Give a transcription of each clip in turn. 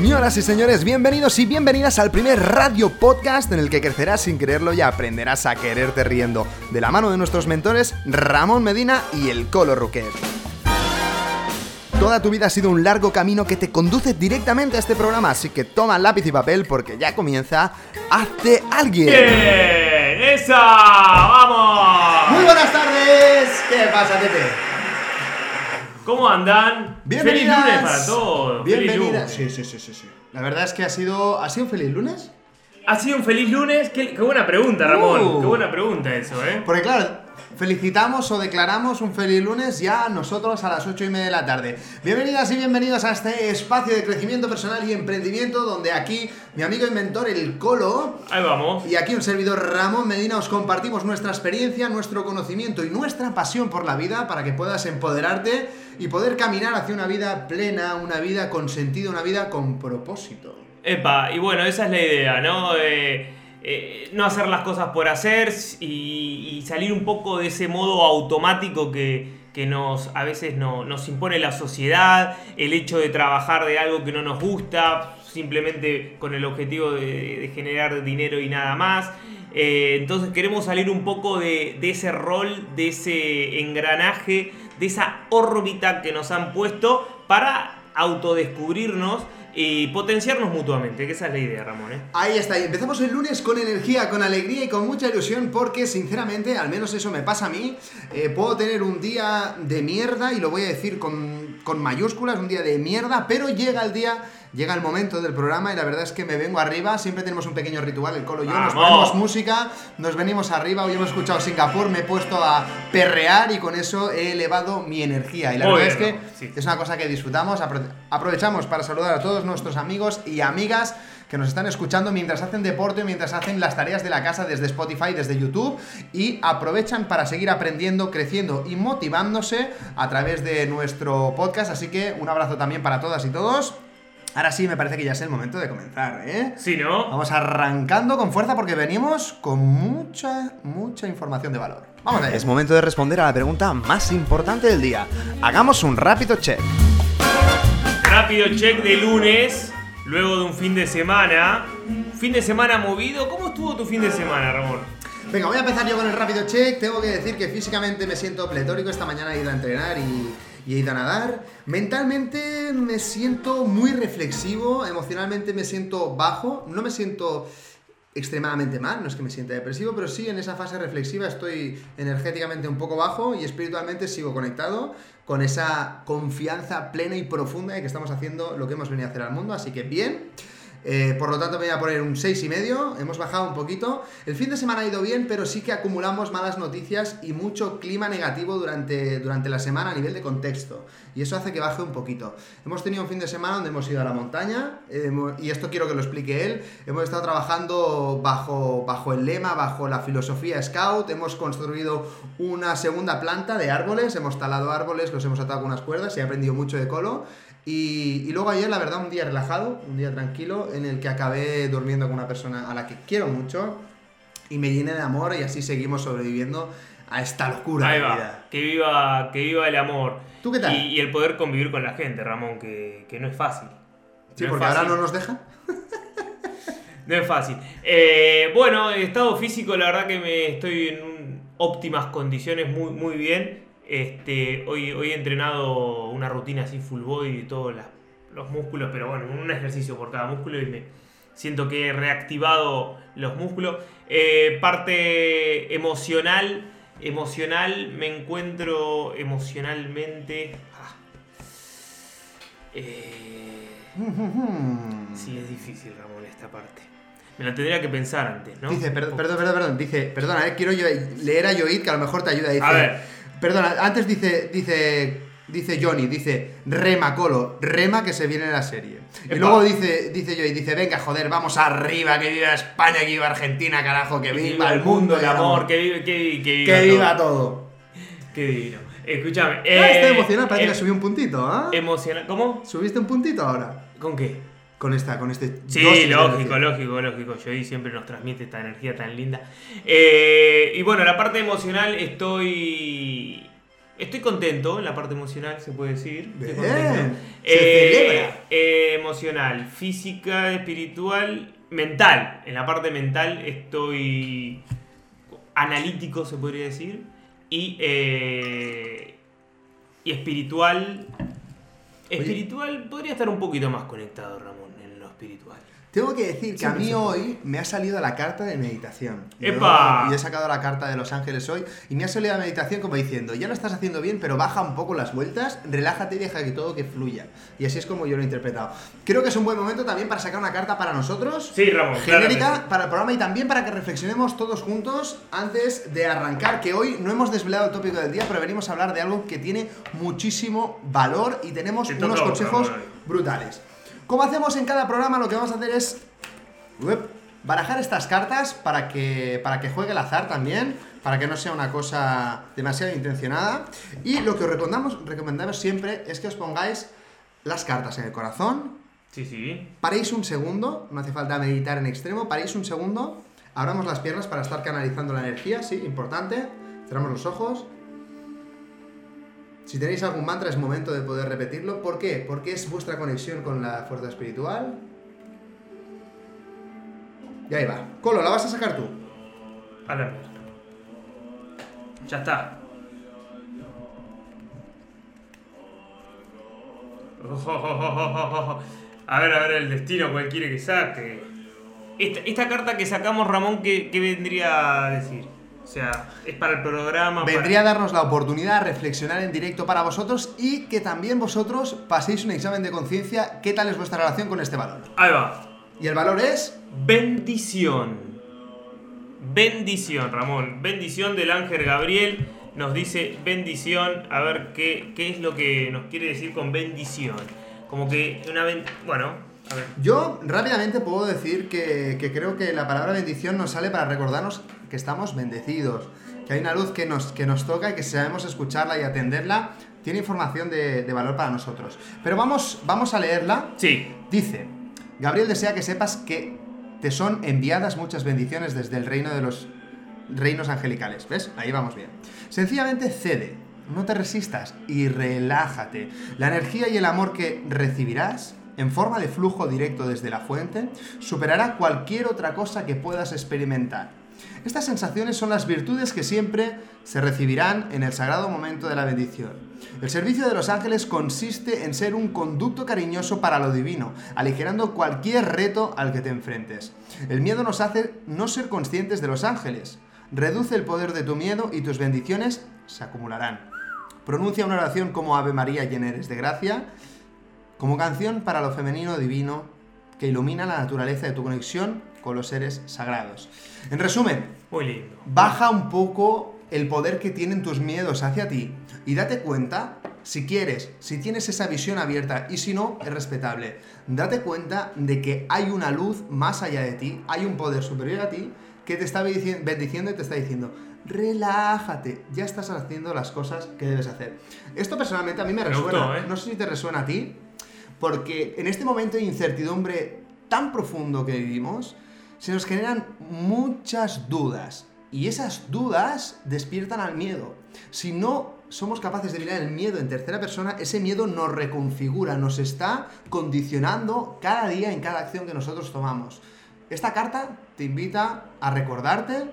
Señoras y señores, bienvenidos y bienvenidas al primer radio podcast en el que crecerás sin quererlo y aprenderás a quererte riendo, de la mano de nuestros mentores Ramón Medina y el Colo Ruquet. Toda tu vida ha sido un largo camino que te conduce directamente a este programa, así que toma lápiz y papel porque ya comienza Hazte Alguien. ¡Bien! ¡Esa! ¡Vamos! Muy buenas tardes, ¿qué pasa, Tete? ¿Cómo andan? Bienvenidas. Feliz lunes para todos. Feliz Bienvenidas. lunes. Sí, sí, sí, sí, sí. La verdad es que ha sido, ha sido un feliz lunes. ¿Ha sido un feliz lunes? Qué, qué buena pregunta, Ramón. Uh. Qué buena pregunta eso, ¿eh? Porque claro, felicitamos o declaramos un feliz lunes ya nosotros a las 8 y media de la tarde. Bienvenidas y bienvenidos a este espacio de crecimiento personal y emprendimiento donde aquí mi amigo inventor el Colo Ahí vamos. y aquí un servidor Ramón Medina os compartimos nuestra experiencia, nuestro conocimiento y nuestra pasión por la vida para que puedas empoderarte y poder caminar hacia una vida plena, una vida con sentido, una vida con propósito. Epa, y bueno, esa es la idea, ¿no? Eh, no hacer las cosas por hacer y, salir un poco de ese modo automático que, que nos, a veces no- nos impone la sociedad, el hecho de trabajar de algo que no nos gusta, simplemente con el objetivo de, generar dinero y nada más. Eh, entonces queremos salir un poco de ese rol, de ese engranaje, de esa órbita que nos han puesto para autodescubrirnos y potenciarnos mutuamente, que esa es la idea, Ramón. ¿eh? Ahí está, y empezamos el lunes con energía, con alegría y con mucha ilusión porque sinceramente, al menos eso me pasa a mí, eh, puedo tener un día de mierda y lo voy a decir con, con mayúsculas, un día de mierda, pero llega el día, llega el momento del programa y la verdad es que me vengo arriba, siempre tenemos un pequeño ritual, el colo y yo, nos ponemos música, nos venimos arriba, hoy hemos escuchado Singapur, me he puesto a perrear y con eso he elevado mi energía y la Muy verdad bien, es que sí. es una cosa que disfrutamos. Apro- aprovechamos para saludar a todos nuestros amigos y amigas que nos están escuchando mientras hacen deporte, mientras hacen las tareas de la casa desde Spotify, desde YouTube y aprovechan para seguir aprendiendo, creciendo y motivándose a través de nuestro podcast. Así que un abrazo también para todas y todos. Ahora sí, me parece que ya es el momento de comenzar, ¿eh? Sí, ¿no? Vamos arrancando con fuerza porque venimos con mucha, mucha información de valor. Vamos allá. Es momento de responder a la pregunta más importante del día. Hagamos un rápido check. Rápido check de lunes, luego de un fin de semana. Fin de semana movido. ¿Cómo estuvo tu fin de semana, Ramón? Venga, voy a empezar yo con el rápido check. Tengo que decir que físicamente me siento pletórico. Esta mañana he ido a entrenar y, y he ido a nadar. Mentalmente me siento muy reflexivo. Emocionalmente me siento bajo. No me siento extremadamente mal, no es que me sienta depresivo, pero sí en esa fase reflexiva estoy energéticamente un poco bajo y espiritualmente sigo conectado con esa confianza plena y profunda de que estamos haciendo lo que hemos venido a hacer al mundo, así que bien. Eh, por lo tanto, me voy a poner un 6 y medio. Hemos bajado un poquito. El fin de semana ha ido bien, pero sí que acumulamos malas noticias y mucho clima negativo durante, durante la semana a nivel de contexto. Y eso hace que baje un poquito. Hemos tenido un fin de semana donde hemos ido a la montaña, y esto quiero que lo explique él. Hemos estado trabajando bajo, bajo el lema, bajo la filosofía Scout. Hemos construido una segunda planta de árboles. Hemos talado árboles, los hemos atado con unas cuerdas y he aprendido mucho de colo. Y, y luego ayer, la verdad, un día relajado, un día tranquilo, en el que acabé durmiendo con una persona a la que quiero mucho y me llené de amor y así seguimos sobreviviendo a esta locura Ahí va. vida. Que viva, que viva el amor. ¿Tú qué tal? Y, y el poder convivir con la gente, Ramón, que, que no es fácil. Sí, No porque fácil. ahora no nos dejan. No es fácil. Eh, bueno, estado físico, la verdad que me estoy en óptimas condiciones, muy, muy bien. Este, hoy, hoy he entrenado una rutina así full body de todos los músculos, pero bueno, un ejercicio por cada músculo y me siento que he reactivado los músculos. Eh, parte emocional, emocional, me encuentro emocionalmente... ah, eh, Sí, es difícil, Ramón, esta parte. Me la tendría que pensar antes, ¿no? Dice, per- perdón, perdón, perdón, dice, perdona, eh, quiero yo leer a Yoid que a lo mejor te ayuda. Dice, A ver. Perdona, antes dice, dice, dice Johnny, dice, rema, colo, rema que se viene la serie. Y luego dice, dice Joey, dice, venga, joder, vamos arriba, que viva España, que viva Argentina, carajo, que viva el mundo, el amor, que vive, que, vi- que viva que viva todo. todo. Qué divino. Escúchame. Ah, eh, está emocionado, parece em- que subí un puntito, ¿ah? Emocional. ¿Cómo? ¿Subiste un puntito ahora? ¿Con qué? Con esta, con este. Sí, lógico, lógico, lógico. Joey siempre nos transmite esta energía tan linda. Eh, y bueno, la parte emocional estoy. Estoy contento en la parte emocional, se puede decir. Estoy contento. se celebra. eh, emocional, física, espiritual, mental. En la parte mental estoy analítico, se podría decir. Y, eh, y espiritual. Espiritual podría estar un poquito más conectado, Ramón, espiritual. Tengo que decir que a mí hoy me ha salido la carta de meditación. Yo- ¡Epa! Y he sacado la carta de Los Ángeles hoy y me ha salido la meditación como diciendo, ya lo estás haciendo bien, pero baja un poco las vueltas, relájate y deja que todo que fluya. Y así es como yo lo he interpretado. Creo que es un buen momento también para sacar una carta para nosotros. Sí, Ramón, Genérica sí. para el programa y también para que reflexionemos todos juntos antes de arrancar, que hoy no hemos desvelado el tópico del día, pero venimos a hablar de algo que tiene muchísimo valor y tenemos unos consejos brutales. Como hacemos en cada programa, lo que vamos a hacer es Uep. Barajar estas cartas para que, para que juegue el azar también, para que no sea una cosa demasiado intencionada. Y lo que os recomendamos, recomendamos siempre es que os pongáis las cartas en el corazón, Sí, sí. paréis un segundo, no hace falta meditar en extremo, paréis un segundo, abramos las piernas para estar canalizando la energía, sí, importante, cerramos los ojos. Si tenéis algún mantra es momento de poder repetirlo. ¿Por qué? Porque es vuestra conexión con la fuerza espiritual. Y ahí va. Colo, ¿la vas a sacar tú? Mierda. Ya está. A ver, a ver el destino, cuál quiere que saque. Esta, carta que sacamos, Ramón, ¿qué, qué vendría a decir? O sea, es para el programa. para- Vendría a darnos la oportunidad de reflexionar en directo para vosotros y que también vosotros paséis un examen de conciencia. ¿Qué tal es vuestra relación con este valor? Ahí va. Y el valor es Bendición. Bendición, Ramón. Bendición del ángel Gabriel. Nos dice bendición. A ver qué, qué es lo que nos quiere decir con bendición. Como que una ben- Bueno, a ver. Yo rápidamente puedo decir que, que creo que la palabra bendición nos sale para recordarnos que estamos bendecidos, que hay una luz que nos, que nos toca y que si sabemos escucharla y atenderla, tiene información de, de valor para nosotros. Pero vamos, vamos a leerla. Sí. Dice, Gabriel desea que sepas que te son enviadas muchas bendiciones desde el reino de los reinos angelicales. ¿Ves? Ahí vamos bien. Sencillamente cede, no te resistas y relájate. La energía y el amor que recibirás en forma de flujo directo desde la fuente superará cualquier otra cosa que puedas experimentar. Estas sensaciones son las virtudes que siempre se recibirán en el sagrado momento de la bendición. El servicio de los ángeles consiste en ser un conducto cariñoso para lo divino, aligerando cualquier reto al que te enfrentes. El miedo nos hace no ser conscientes de los ángeles. Reduce el poder de tu miedo y tus bendiciones se acumularán. Pronuncia una oración como Ave María llena eres de gracia, como canción para lo femenino divino que ilumina la naturaleza de tu conexión con los seres sagrados. En resumen, Muy lindo. baja un poco el poder que tienen tus miedos hacia ti y date cuenta, si quieres, si tienes esa visión abierta y si no, es respetable. Date cuenta de que hay una luz más allá de ti, hay un poder superior a ti que te está bendici- bendiciendo y te está diciendo, relájate, ya estás haciendo las cosas que debes hacer. Esto personalmente a mí me Me resuena, gustó, ¿eh? no sé si te resuena a ti, porque en este momento de incertidumbre tan profundo que vivimos, se nos generan muchas dudas. Y esas dudas despiertan al miedo. Si no somos capaces de mirar el miedo en tercera persona, ese miedo nos reconfigura, nos está condicionando cada día en cada acción que nosotros tomamos. Esta carta te invita a recordarte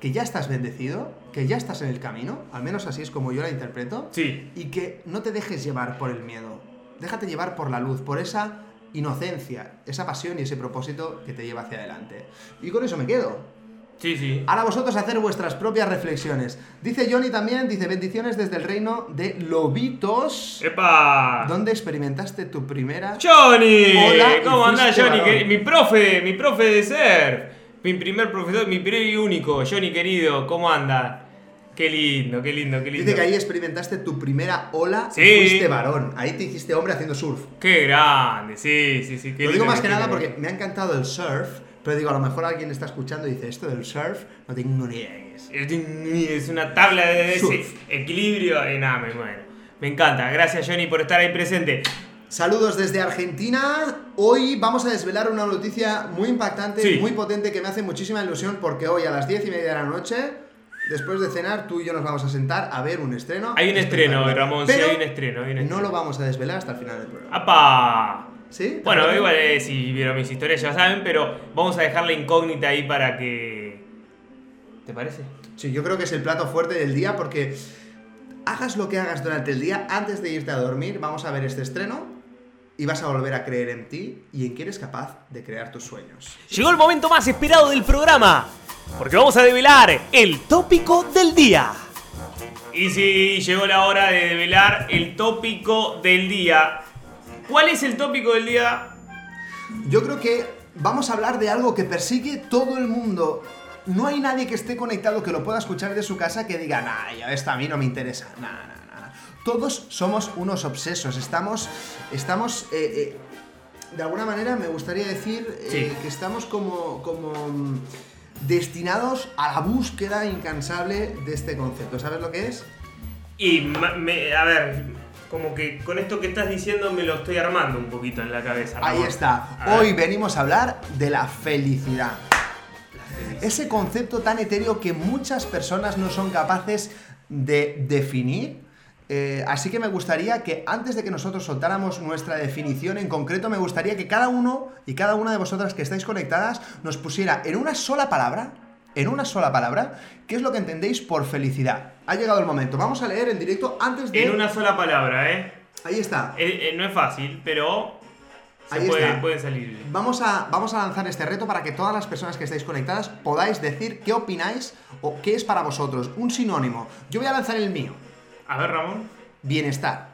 que ya estás bendecido, que ya estás en el camino, al menos así es como yo la interpreto, Sí. y que no te dejes llevar por el miedo. Déjate llevar por la luz, por esa inocencia, esa pasión y ese propósito que te lleva hacia adelante. Y con eso me quedo. Sí, sí. Ahora vosotros hacer vuestras propias reflexiones. Dice Johnny también, dice bendiciones desde el reino de Lobitos, ¡Epa! donde experimentaste tu primera... ¡Johnny! ¿Cómo andás, Johnny? Que- Mi profe, mi profe de ser. Mi primer profesor, mi primer y único. Johnny querido, ¿cómo anda? Qué lindo, qué lindo, qué lindo. Dice que ahí experimentaste tu primera ola Sí. y fuiste varón. Ahí te hiciste hombre haciendo surf. Qué grande, sí, sí, sí. Qué Lo digo más que nada porque me ha encantado el surf, pero digo, a lo mejor alguien está escuchando y dice, esto del surf, no tengo ni idea qué es. Es una tabla de ese equilibrio. Y nada, me muero. Me encanta. Gracias, Johnny, por estar ahí presente. Saludos desde Argentina. Hoy vamos a desvelar una noticia muy impactante, Sí. muy potente, que me hace muchísima ilusión porque hoy a las 10 y media de la noche, después de cenar, tú y yo nos vamos a sentar a ver un estreno. Hay un estreno. Ramón, sí, hay un estreno. Hay un No estreno. lo vamos a desvelar hasta el final del programa. ¡Apa! ¿Sí? Bueno, igual eh, si vieron mis historias ya saben, pero vamos a dejar la incógnita ahí para que... ¿Te parece? Sí, yo creo que es el plato fuerte del día porque hagas lo que hagas durante el día, antes de irte a dormir, vamos a ver este estreno y vas a volver a creer en ti y en que eres capaz de crear tus sueños. Llegó el momento más esperado del programa, porque vamos a develar el tópico del día. Y sí, llegó la hora de develar el tópico del día. ¿Cuál es el tópico del día? Yo creo que vamos a hablar de algo que persigue todo el mundo. No hay nadie que esté conectado que lo pueda escuchar de su casa que diga, nah, ya esto a mí no me interesa. Nah, nah, nah. Todos somos unos obsesos. Estamos, estamos, eh, eh, de alguna manera me gustaría decir eh, Sí. que estamos como, como mm, destinados a la búsqueda incansable de este concepto. ¿Sabes lo que es? Y me- a ver, como que con esto que estás diciendo me lo estoy armando un poquito en la cabeza. Ahí está. Hoy venimos a hablar de la felicidad. Ese concepto tan etéreo que muchas personas no son capaces de definir. Eh, así que me gustaría que antes de que nosotros soltáramos nuestra definición en concreto, me gustaría que cada uno y cada una de vosotras que estáis conectadas nos pusiera en una sola palabra, en una sola palabra, qué es lo que entendéis por felicidad. Ha llegado el momento. Vamos a leer en directo antes de... En una sola palabra, ¿eh? Ahí está. Eh, eh, no es fácil, pero se Ahí puede, está. puede salir. Vamos a, vamos a lanzar este reto para que todas las personas que estáis conectadas podáis decir qué opináis o qué es para vosotros un sinónimo. Yo voy a lanzar el mío. A ver, Ramón. Bienestar.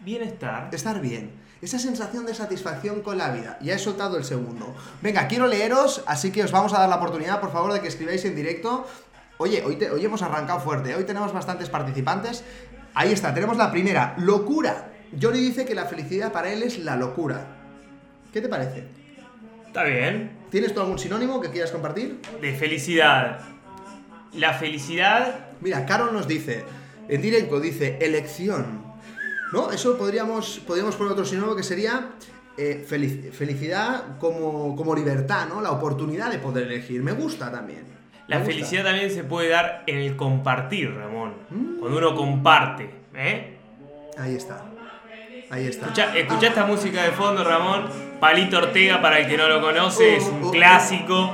Bienestar. Estar bien. Esa sensación de satisfacción con la vida. Ya he soltado el segundo. Venga, quiero leeros, así que os vamos a dar la oportunidad, por favor, de que escribáis en directo. Oye, hoy, te- hoy hemos arrancado fuerte. ¿eh? Hoy tenemos bastantes participantes. Ahí está, tenemos la primera. Locura. Johnny dice que la felicidad para él es la locura. ¿Qué te parece? Está bien. ¿Tienes tú algún sinónimo que quieras compartir? De felicidad. La felicidad. Mira, Carol nos dice, en directo dice, elección. ¿No? Eso podríamos, podríamos poner otro sinónimo que sería eh, felic- felicidad como, como libertad, ¿no? La oportunidad de poder elegir. Me gusta también. La gusta. felicidad también se puede dar en el compartir, Ramón. Mm. Cuando uno comparte, ¿eh? Ahí está. Ahí está. Escucha, escucha esta música de fondo, Ramón. Palito Ortega, para el que no lo conoce, es Oh, un oh, oh. clásico.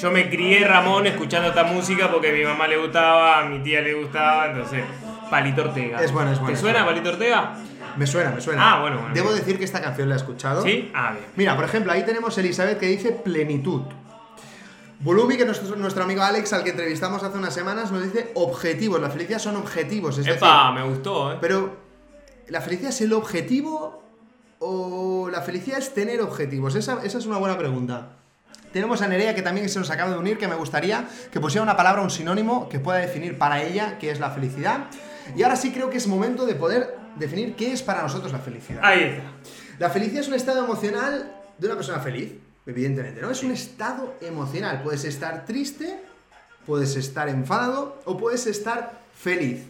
Yo me crié, Ramón, escuchando esta música porque a mi mamá le gustaba, a mi tía le gustaba, entonces, Palito Ortega. Es bueno, es bueno, ¿Te suena bueno. Palito Ortega? Me suena, me suena. Ah, bueno, bueno. Debo decir que esta canción la he escuchado. ¿Sí? Ah, bien. Mira, por ejemplo, ahí tenemos Elizabeth que dice plenitud. Bulumi, que nuestro, nuestro amigo Alex, al que entrevistamos hace unas semanas, nos dice objetivos. La felicidad son objetivos. Es Epa, decir, me gustó, ¿eh? Pero, ¿la felicidad es el objetivo o la felicidad es tener objetivos? Esa, esa es una buena pregunta. Tenemos a Nerea que también se nos acaba de unir, que me gustaría que pusiera una palabra, un sinónimo que pueda definir para ella qué es la felicidad. Y ahora sí creo que es momento de poder definir qué es para nosotros la felicidad. Ahí está. La felicidad es un estado emocional de una persona feliz, evidentemente, ¿no? Es un estado emocional. Puedes estar triste, puedes estar enfadado o puedes estar feliz.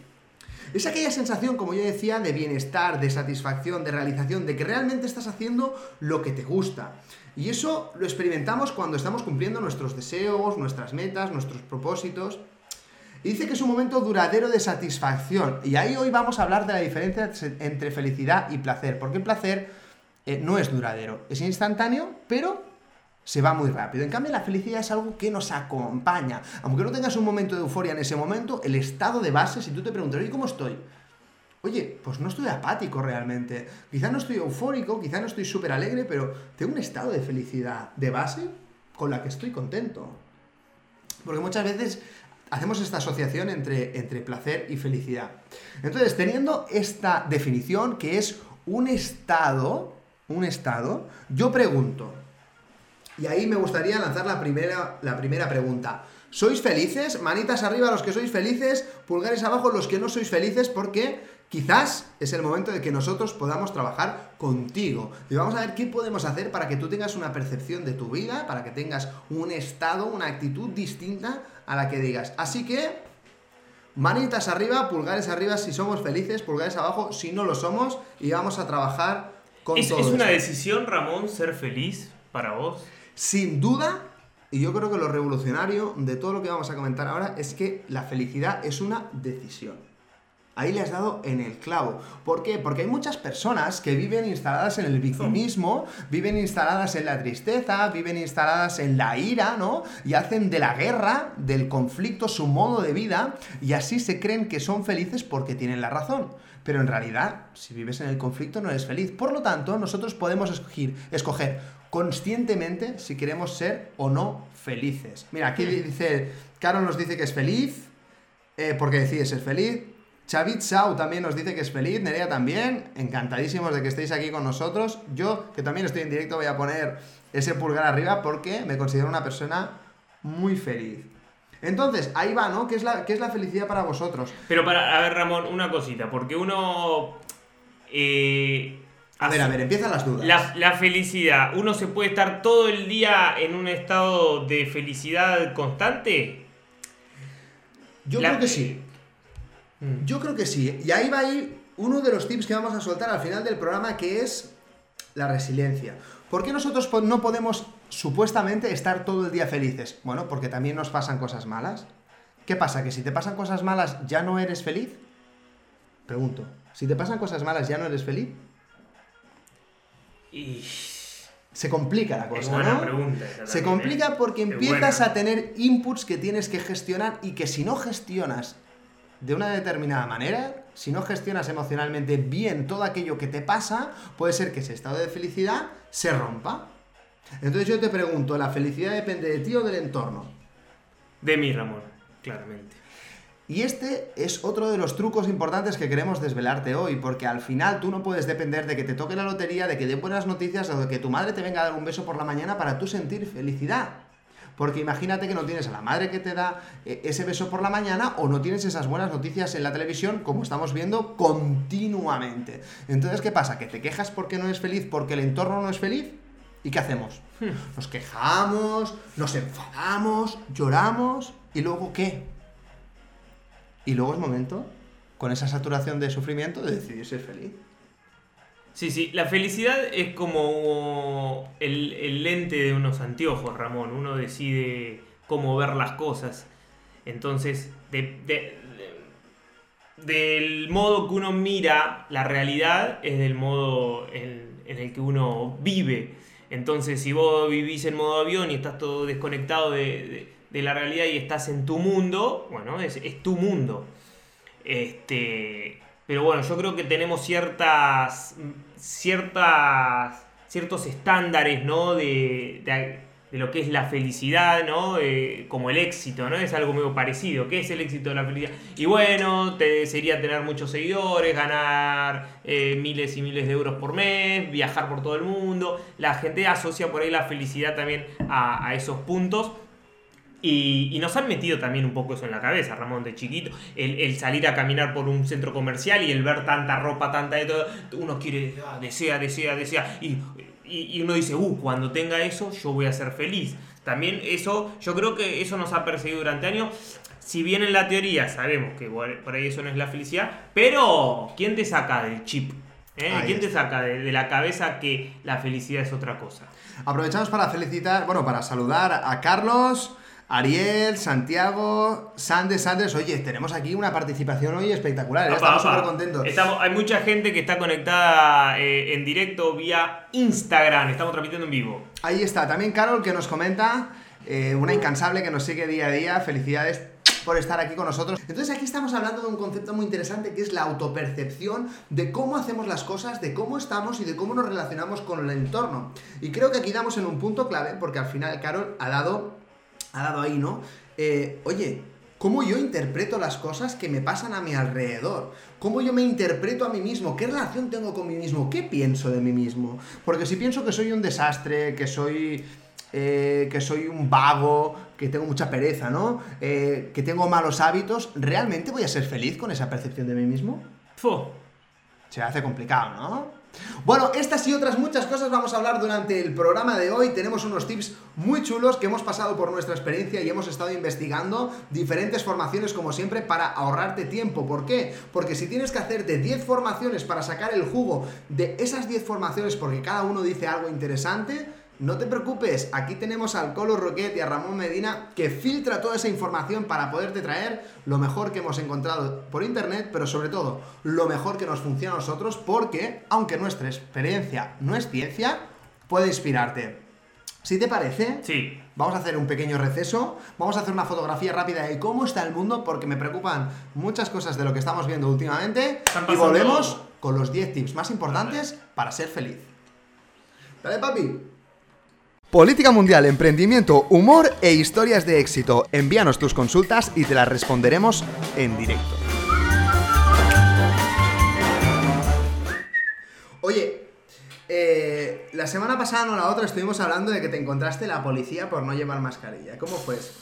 Es aquella sensación, como yo decía, de bienestar, de satisfacción, de realización, de que realmente estás haciendo lo que te gusta. Y eso lo experimentamos cuando estamos cumpliendo nuestros deseos, nuestras metas, nuestros propósitos. Y dice que es un momento duradero de satisfacción. Y ahí hoy vamos a hablar de la diferencia entre felicidad y placer. Porque el placer eh, no es duradero, es instantáneo, pero se va muy rápido. En cambio, la felicidad es algo que nos acompaña. Aunque no tengas un momento de euforia en ese momento, el estado de base, si tú te preguntas, oye, ¿cómo estoy? Oye, pues no estoy apático realmente. Quizá no estoy eufórico, quizá no estoy súper alegre, pero tengo un estado de felicidad de base con la que estoy contento. Porque muchas veces hacemos esta asociación entre, entre placer y felicidad. Entonces, teniendo esta definición que es un estado, un estado, yo pregunto, y ahí me gustaría lanzar la primera, la primera pregunta. ¿Sois felices? Manitas arriba los que sois felices, pulgares abajo los que no sois felices, porque quizás es el momento de que nosotros podamos trabajar contigo. Y vamos a ver qué podemos hacer para que tú tengas una percepción de tu vida, para que tengas un estado, una actitud distinta a la que digas. Así que, manitas arriba, pulgares arriba si somos felices, pulgares abajo si no lo somos, y vamos a trabajar con ¿Es, todo es una decisión, Ramón, ser feliz para vos? Sin duda, y yo creo que lo revolucionario de todo lo que vamos a comentar ahora es que la felicidad es una decisión. ahí le has dado en el clavo. ¿Por qué? Porque hay muchas personas que viven instaladas en el victimismo, viven instaladas en la tristeza, viven instaladas en la ira, ¿no? Y hacen de la guerra, del conflicto, su modo de vida, y así se creen que son felices porque tienen la razón. Pero en realidad, si vives en el conflicto, no eres feliz. Por lo tanto, nosotros podemos escoger, escoger conscientemente si queremos ser o no felices. Mira, aquí dice, Carol nos dice que es feliz, eh, porque decide ser feliz. Chavit Sau también nos dice que es feliz, Nerea también, encantadísimos de que estéis aquí con nosotros. Yo, que también estoy en directo, voy a poner ese pulgar arriba porque me considero una persona muy feliz. Entonces, ahí va, ¿no? ¿Qué es la, qué es la felicidad para vosotros? Pero para, a ver, Ramón, una cosita, porque uno... eh, A ver, a ver, empiezan las dudas. La, la felicidad, ¿uno se puede estar todo el día en un estado de felicidad constante? Yo La- creo que sí. Mm. Yo creo que sí. Y ahí va a ir uno de los tips que vamos a soltar al final del programa, que es la resiliencia. ¿Por qué nosotros no podemos supuestamente estar todo el día felices? Bueno, porque también nos pasan cosas malas. ¿Qué pasa? ¿Que si te pasan cosas malas ya no eres feliz? Pregunto. Si te pasan cosas malas ya no eres feliz? Y... Se complica la Es cosa, buena ¿no? pregunta. Se también, complica ¿eh? porque empiezas a tener inputs que tienes que gestionar y que si no gestionas de una determinada manera, si no gestionas emocionalmente bien todo aquello que te pasa, puede ser que ese estado de felicidad se rompa. Entonces yo te pregunto, ¿la felicidad depende de ti o del entorno? De mí, Ramón, claramente. Y este es otro de los trucos importantes que queremos desvelarte hoy, porque al final tú no puedes depender de que te toque la lotería, de que den buenas noticias o de que tu madre te venga a dar un beso por la mañana para tú sentir felicidad. Porque imagínate que no tienes a la madre que te da eh, ese beso por la mañana o no tienes esas buenas noticias en la televisión como estamos viendo continuamente. Entonces, ¿qué pasa? ¿Que te quejas porque no eres feliz porque el entorno no es feliz? ¿Y qué hacemos? Nos quejamos, nos enfadamos, lloramos y luego ¿qué? Y luego es momento, con esa saturación de sufrimiento, de decidir ser feliz. Sí, sí, la felicidad es como el, el lente de unos anteojos, Ramón. Uno decide cómo ver las cosas. Entonces, de- de- de- del modo que uno mira la realidad es del modo en, en el que uno vive. Entonces, si vos vivís en modo avión y estás todo desconectado de, de- la realidad y estás en tu mundo, bueno, es, es tu mundo. Este, pero bueno, yo creo que tenemos ciertas, ciertas, ciertos estándares, ¿no? De, de- lo que es la felicidad, ¿no? Eh, como el éxito, ¿no? Es algo medio parecido. ¿Qué es el éxito de la felicidad? Y bueno, te, sería tener muchos seguidores, ganar eh, miles y miles de euros por mes, viajar por todo el mundo. La gente asocia por ahí la felicidad también a esos puntos. Y, y nos han metido también un poco eso en la cabeza, Ramón, de chiquito. El, el salir a caminar por un centro comercial y el ver tanta ropa, tanta de todo. Uno quiere, ah, desea, desea, desea. Y, y, y uno dice, uh, cuando tenga eso, yo voy a ser feliz. También eso, yo creo que eso nos ha perseguido durante años. Si bien en la teoría sabemos que por ahí eso no es la felicidad, pero ¿quién te saca del chip? ¿Eh? ¿Quién te saca de, de la cabeza que la felicidad es otra cosa? Aprovechamos para felicitar, bueno, para saludar a Carlos, Ariel, Santiago, Sandes, Sandes. Oye, tenemos aquí una participación hoy espectacular, ¿eh? Apa, estamos súper contentos. Estamos- hay mucha gente que está conectada eh, en directo vía Instagram. Estamos transmitiendo en vivo. Ahí está, también Carol que nos comenta, eh, una incansable que nos sigue día a día. Felicidades por estar aquí con nosotros. Entonces aquí estamos hablando de un concepto muy interesante que es la autopercepción de cómo hacemos las cosas, de cómo estamos y de cómo nos relacionamos con el entorno. Y creo que aquí damos en un punto clave porque al final Carol ha dado, ha dado ahí, ¿no? Eh, oye, ¿Cómo yo interpreto las cosas que me pasan a mi alrededor? ¿Cómo yo me interpreto a mí mismo? ¿Qué relación tengo con mí mismo? ¿Qué pienso de mí mismo? Porque si pienso que soy un desastre, que soy... eh, que soy un vago, que tengo mucha pereza, ¿no? Eh, que tengo malos hábitos, ¿realmente voy a ser feliz con esa percepción de mí mismo? Fu. Se hace complicado, ¿no? Bueno, estas y otras muchas cosas vamos a hablar durante el programa de hoy. Tenemos unos tips muy chulos que hemos pasado por nuestra experiencia y hemos estado investigando diferentes formaciones como siempre para ahorrarte tiempo. ¿Por qué? Porque si tienes que hacer de 10 formaciones para sacar el jugo de esas 10 formaciones porque cada uno dice algo interesante, No te preocupes, aquí tenemos al Colo Roquet y a Ramón Medina que filtra toda esa información para poderte traer lo mejor que hemos encontrado por internet, pero sobre todo lo mejor que nos funciona a nosotros, porque aunque nuestra experiencia no es ciencia, puede inspirarte. Si te parece, Sí. vamos a hacer un pequeño receso, vamos a hacer una fotografía rápida de cómo está el mundo, porque me preocupan muchas cosas de lo que estamos viendo últimamente, y volvemos con los 10 tips más importantes para ser feliz. Dale, papi. Política mundial, emprendimiento, humor e historias de éxito. Envíanos tus consultas y te las responderemos en directo. Oye, eh, la semana pasada o la otra estuvimos hablando de que te encontraste la policía por no llevar mascarilla. ¿Cómo fue eso?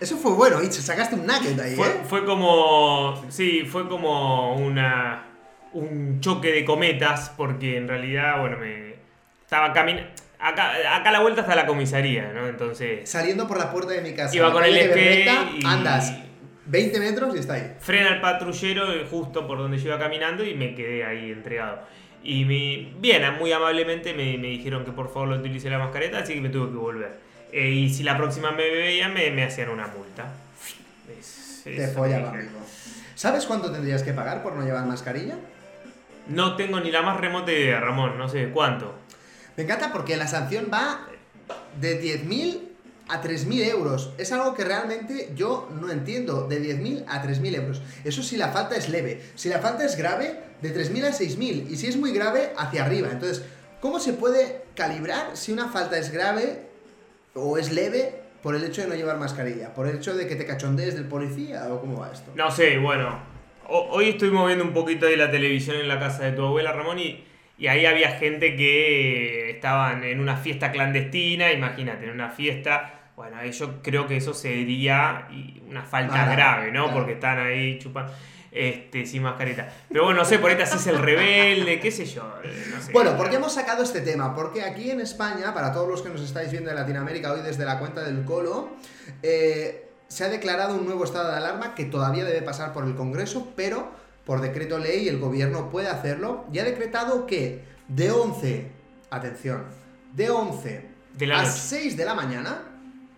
Eso fue bueno, y sacaste un nugget ahí, Fue, ¿eh? fue como. Sí, fue como una. un choque de cometas, porque en realidad, bueno, me. Estaba caminando. Acá, acá a la vuelta está la comisaría, ¿no? Entonces. Saliendo por la puerta de mi casa. Iba con el Berreta, y- Andas 20 metros y está ahí. Frena el patrullero justo por donde yo iba caminando y me quedé ahí entregado. Y me, bien, muy amablemente me, me dijeron que por favor lo utilice la mascareta, así que me tuve que volver. Eh, y si la próxima me veían, me, me hacían una multa. Es- Te es- follaba, amigo. ¿Sabes cuánto tendrías que pagar por no llevar mascarilla? No tengo ni la más remota idea, Ramón, no sé cuánto. Me encanta porque la sanción va de 10.000 a 3.000 euros. Es algo que realmente yo no entiendo. De 10.000 a 3.000 euros. Eso si la falta es leve. Si la falta es grave, de 3.000 a 6.000. Y si es muy grave, hacia arriba. Entonces, ¿cómo se puede calibrar si una falta es grave o es leve por el hecho de no llevar mascarilla? ¿Por el hecho de que te cachondees del policía o cómo va esto? No sé, bueno. ho- Hoy estoy moviendo un poquito de la televisión en la casa de tu abuela, Ramón, y, y ahí había gente que estaban en una fiesta clandestina, imagínate, en una fiesta. Bueno, yo creo que eso sería una falta grave, ¿no? claro. Porque están ahí chupando este, sin mascareta. Pero bueno, no sé, por ahí te haces el rebelde, qué sé yo. eh, no sé. Bueno, ¿por qué hemos sacado este tema? Porque aquí en España, para todos los que nos estáis viendo de Latinoamérica hoy desde la cuenta del Colo, eh, se ha declarado un nuevo estado de alarma que todavía debe pasar por el Congreso, pero por decreto ley el gobierno puede hacerlo y ha decretado que de 11, atención, de 11 De la a noche. 6 de la mañana,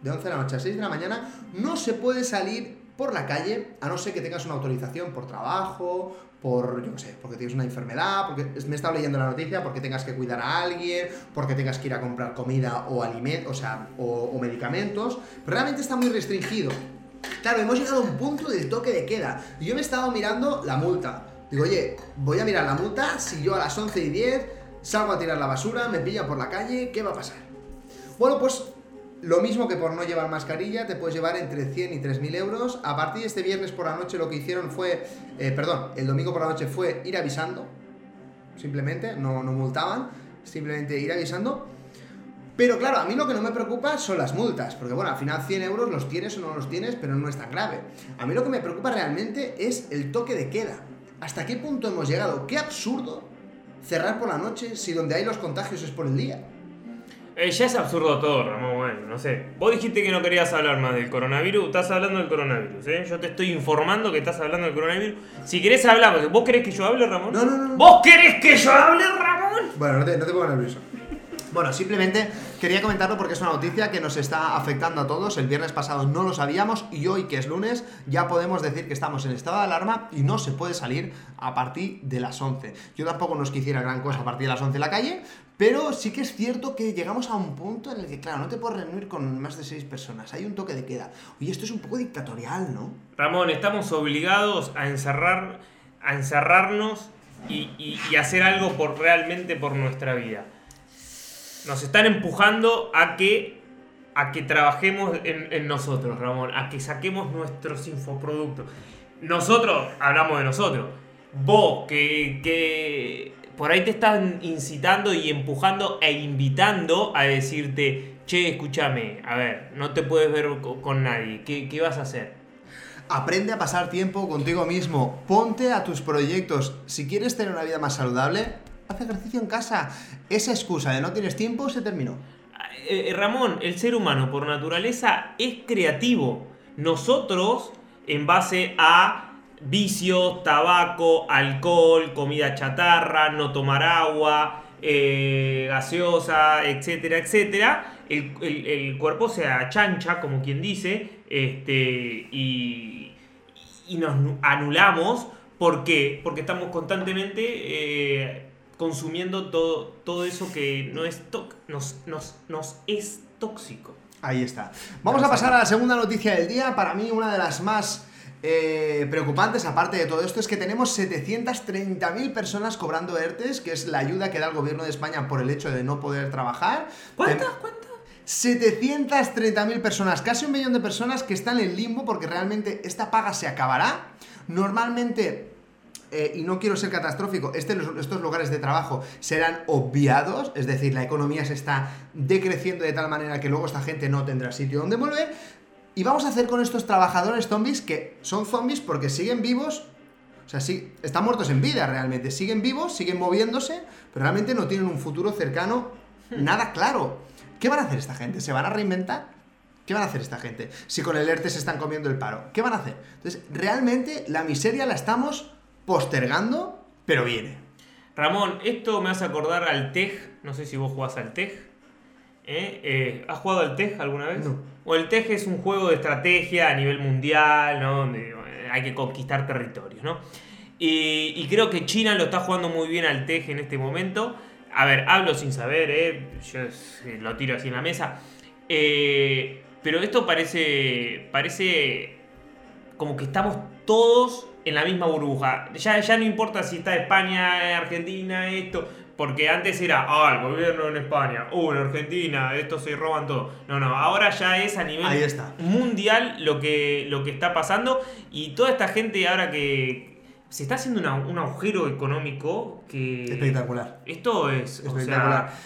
de 11 de la noche a 6 de la mañana, no se puede salir por la calle a no ser que tengas una autorización por trabajo, por, yo qué sé, porque tienes una enfermedad, porque me he estado leyendo la noticia, porque tengas que cuidar a alguien, porque tengas que ir a comprar comida o alimentos, o sea, o, o medicamentos, realmente está muy restringido. Claro, hemos llegado a un punto del toque de queda. Yo me he estado mirando la multa. Digo, oye, voy a mirar la multa, si yo a las 11 y 10 salgo a tirar la basura, me pilla por la calle, ¿qué va a pasar? Bueno, pues lo mismo que por no llevar mascarilla, te puedes llevar entre 100 y 3.000 euros. A partir de este viernes por la noche lo que hicieron fue, eh, perdón, el domingo por la noche fue ir avisando, simplemente, no multaban, simplemente ir avisando. Pero claro, a mí lo que no me preocupa son las multas, porque bueno, al final 100 euros los tienes o no los tienes, pero no es tan grave. A mí lo que me preocupa realmente es el toque de queda. ¿Hasta qué punto hemos llegado? Qué absurdo cerrar por la noche si donde hay los contagios es por el día. Eh, ya es absurdo todo, Ramón, bueno, no sé. Vos dijiste que no querías hablar más del coronavirus, estás hablando del coronavirus, ¿eh? Yo te estoy informando que estás hablando del coronavirus. Si querés hablamos, ¿vos querés que yo hable, Ramón? No, no, no, no. ¿Vos querés que yo hable, Ramón? Bueno, no te, no te pongo nervioso. Bueno, simplemente quería comentarlo porque es una noticia que nos está afectando a todos. El viernes pasado no lo sabíamos y hoy, que es lunes, ya podemos decir que estamos en estado de alarma y no se puede salir a partir de las 11. Yo tampoco nos quisiera gran cosa a partir de las 11 en la calle, pero sí que es cierto que llegamos a un punto en el que, claro, no te puedes reunir con más de 6 personas. Hay un toque de queda. Oye, esto es un poco dictatorial, ¿no? Ramón, estamos obligados a encerrar, a encerrarnos y, y- y hacer algo por realmente por nuestra vida. Nos están empujando a que a que trabajemos en, nosotros, Ramón, a que saquemos nuestros infoproductos. Nosotros, hablamos de nosotros. Vos, que, que por ahí te están incitando y empujando e invitando a decirte, che, escúchame, a ver, no te puedes ver co- con nadie, ¿qué, qué vas a hacer? Aprende a pasar tiempo contigo mismo. Ponte a tus proyectos. Si quieres tener una vida más saludable, haz ejercicio en casa. Esa excusa de no tienes tiempo se terminó. Eh, eh, Ramón, el ser humano por naturaleza es creativo. Nosotros, en base a vicios, tabaco, alcohol, comida chatarra, no tomar agua, eh, gaseosa, etcétera, etcétera, el, el- cuerpo se achancha, como quien dice, este, y, y nos nu- anulamos. ¿Por qué? Porque estamos constantemente consumiendo todo, todo eso que no es toc- nos, nos, nos es tóxico. Ahí está. Vamos a pasar a la segunda noticia del día. Para mí, una de las más eh, preocupantes, aparte de todo esto, es que tenemos 730.000 personas cobrando ERTES, que es la ayuda que da el gobierno de España por el hecho de no poder trabajar. ¿Cuántas? ¿Cuántas? 730.000 personas, casi un millón de personas que están en limbo porque realmente esta paga se acabará. Normalmente, eh, y no quiero ser catastrófico, este- estos lugares de trabajo serán obviados, es decir, la economía se está decreciendo de tal manera que luego esta gente no tendrá sitio donde volver. Y vamos a hacer con estos trabajadores zombies que son zombies porque siguen vivos. O sea, sí, están muertos en vida realmente. Siguen vivos, siguen moviéndose, pero realmente no tienen un futuro cercano nada claro. ¿Qué van a hacer esta gente? ¿Se van a reinventar? ¿Qué van a hacer esta gente? Si con el ERTE se están comiendo el paro. ¿Qué van a hacer? Entonces, realmente la miseria la estamos postergando, pero viene. Ramón, esto me hace acordar al TEG. No sé si vos jugás al TEG. ¿Eh? Eh, ¿Has jugado al TEG alguna vez? No. O el TEG es un juego de estrategia a nivel mundial, ¿no? Donde hay que conquistar territorios, ¿no? Y, y creo que China lo está jugando muy bien al TEG en este momento. A ver, hablo sin saber, ¿eh? Yo eh, lo tiro así en la mesa. Eh, pero esto parece. Parece como que estamos todos en la misma burbuja. Ya, ya no importa si está España, Argentina, esto. Porque antes era, ah, el gobierno en España, uh, en Argentina, estos se roban todo. No, no, ahora ya es a nivel Ahí está. mundial lo que, lo que está pasando. Y toda esta gente ahora que se está haciendo una- un agujero económico que... Espectacular. Esto es... o Espectacular. sea,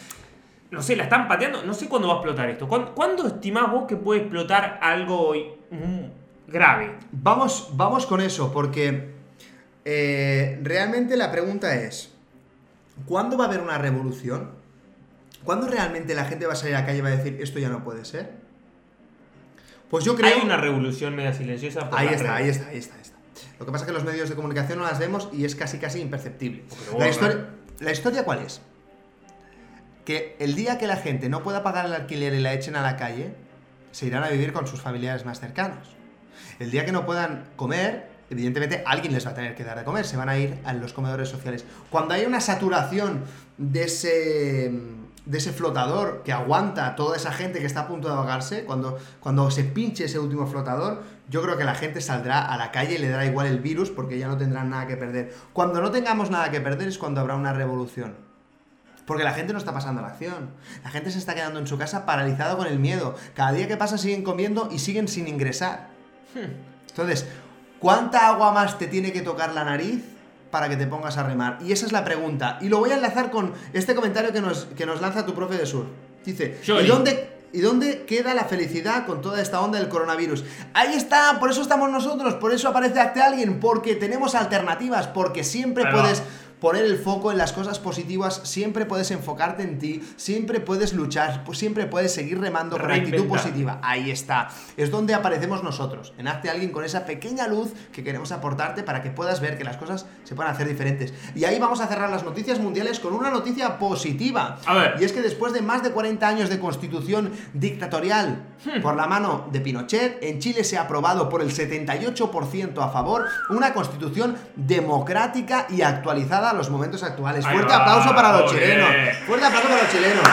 no sé, la están pateando. No sé cuándo va a explotar esto. ¿Cuándo, cuándo estimás vos que puede explotar algo mm, grave? Vamos, vamos con eso, porque eh, realmente la pregunta es, ¿cuándo va a haber una revolución? ¿Cuándo realmente la gente va a salir a la calle y va a decir, esto ya no puede ser? Pues yo creo... Hay una revolución media silenciosa. por Ahí está, ahí está, ahí está, ahí está. Lo que pasa es que los medios de comunicación no las vemos y es casi casi imperceptible. Pero ¿La historia cuál es? Que el día que la gente no pueda pagar el alquiler y la echen a la calle, se irán a vivir con sus familiares más cercanos. El día que no puedan comer, evidentemente alguien les va a tener que dar de comer, se van a ir a los comedores sociales. Cuando hay una saturación de ese, de ese flotador que aguanta toda esa gente que está a punto de ahogarse, cuando, cuando se pinche ese último flotador, yo creo que la gente saldrá a la calle y le dará igual el virus porque ya no tendrán nada que perder. Cuando no tengamos nada que perder es cuando habrá una revolución. Porque la gente no está pasando la acción. La gente se está quedando en su casa paralizado con el miedo. Cada día que pasa siguen comiendo y siguen sin ingresar. Entonces, ¿cuánta agua más te tiene que tocar la nariz para que te pongas a remar? Y esa es la pregunta. Y lo voy a enlazar con este comentario que nos, que nos lanza tu profe de sur. Dice. ¿y dónde, ¿y dónde queda la felicidad con toda esta onda del coronavirus? Ahí está, por eso estamos nosotros, por eso aparece Acte Alguien, porque tenemos alternativas, porque siempre Ahí va. Poner el foco en las cosas positivas, siempre puedes enfocarte en ti, siempre puedes luchar, pues siempre puedes seguir remando con actitud positiva. Ahí está. Es donde aparecemos nosotros. En Hazte Alguien con esa pequeña luz que queremos aportarte para que puedas ver que las cosas se pueden hacer diferentes. Y ahí vamos a cerrar las noticias mundiales con una noticia positiva. A ver. Y es que después de más de 40 años de constitución dictatorial Hmm. por la mano de Pinochet, en Chile se ha aprobado por el 78% a favor una constitución democrática y actualizada a los momentos actuales. Ahí Fuerte va, aplauso para los chilenos. Fuerte aplauso para los chilenos.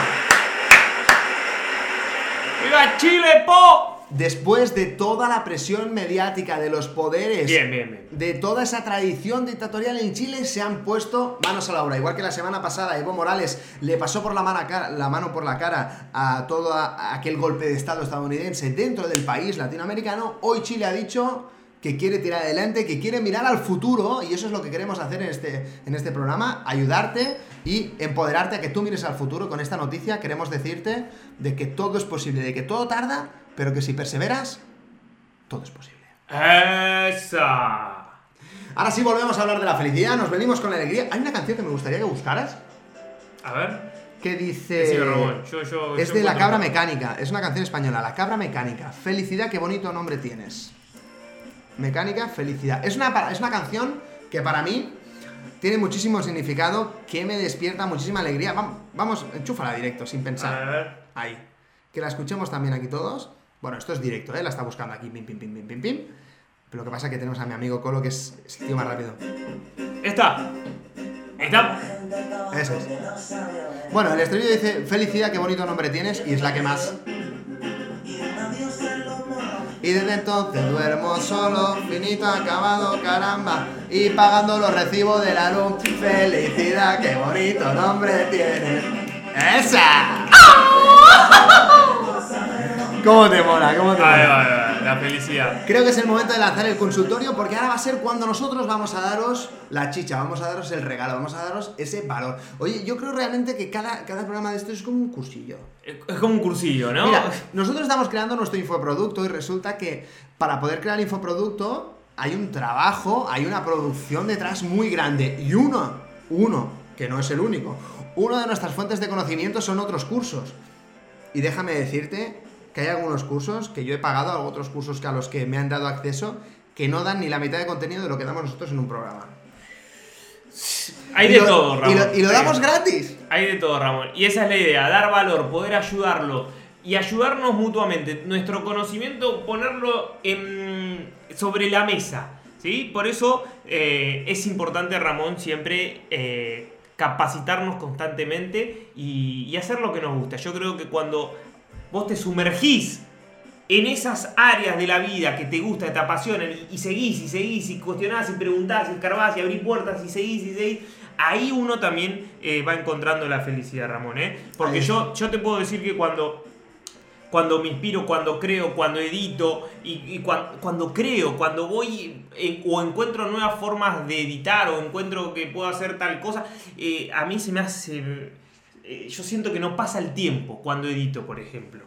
¡Viva Chile, po! Después de toda la presión mediática de los poderes, Bien, bien, bien. de toda esa tradición dictatorial en Chile, se han puesto manos a la obra. Igual que la semana pasada Evo Morales le pasó por la mano, la mano por la cara a todo aquel golpe de Estado estadounidense dentro del país latinoamericano, hoy Chile ha dicho que quiere tirar adelante, que quiere mirar al futuro, y eso es lo que queremos hacer en este, en este programa, ayudarte y empoderarte a que tú mires al futuro. Con esta noticia queremos decirte de que todo es posible, de que todo tarda, pero que si perseveras, todo es posible. ¡Esa! Ahora sí volvemos a hablar de la felicidad, nos venimos con la alegría. Hay una canción que me gustaría que buscaras A ver. que dice... Ramón. Yo- yo- es yo de La Cabra Mecánica, es una canción española, La Cabra Mecánica. Felicidad, qué bonito nombre tienes. Mecánica, felicidad. Es una, es una canción que para mí tiene muchísimo significado que me despierta muchísima alegría. Vamos, vamos, enchúfala directo, sin A pensar. ver. Ahí. Que la escuchemos también aquí todos. Bueno, esto es directo, ¿eh? La está buscando aquí, pim, pim, pim, pim, pim, pim. Pero lo que pasa es que tenemos a mi amigo Colo, que es, es el tío más rápido. Esta. Esta. Eso es. Bueno, el estribillo dice, felicidad, qué bonito nombre tienes, y es la que más. Y desde entonces duermo solo, finito, acabado, caramba, y pagando los recibos de la luz. Felicidad, qué bonito nombre tienes. ¡Esa! ¿Cómo te mola? ¿Cómo te mola? va, ahí va, la felicidad. Creo que es el momento de lanzar el consultorio porque ahora va a ser cuando nosotros vamos a daros la chicha, vamos a daros el regalo, vamos a daros ese valor. Oye, yo creo realmente que cada, cada programa de esto es como un cursillo. Es como un cursillo, ¿no? Mira, nosotros estamos creando nuestro infoproducto y resulta que para poder crear el infoproducto hay un trabajo, hay una producción detrás muy grande. Y uno, uno, que no es el único, uno de nuestras fuentes de conocimiento son otros cursos. Y déjame decirte que hay algunos cursos que yo he pagado, otros cursos que a los que me han dado acceso, que no dan ni la mitad de contenido de lo que damos nosotros en un programa. Hay Y de lo- todo, Ramón. Y lo, y lo Hay- damos gratis. Hay de todo, Ramón. Y esa es la idea, dar valor, poder ayudarlo y ayudarnos mutuamente. Nuestro conocimiento, ponerlo en- sobre la mesa. ¿sí? Por eso eh, es importante, Ramón, siempre eh, capacitarnos constantemente y, y hacer lo que nos gusta. Yo creo que cuando vos te sumergís en esas áreas de la vida que te gusta, que te apasionan, y, y seguís, y seguís, y cuestionás, y preguntás, y escarbás, y abrís puertas, y seguís, y seguís, ahí uno también eh, va encontrando la felicidad, Ramón, ¿eh? Porque Ahí yo, yo te puedo decir que cuando, cuando me inspiro, cuando creo, cuando edito, y, y cuan- cuando creo, cuando voy eh, o encuentro nuevas formas de editar, o encuentro que puedo hacer tal cosa, eh, a mí se me hace... eh, yo siento que no pasa el tiempo cuando edito, por ejemplo.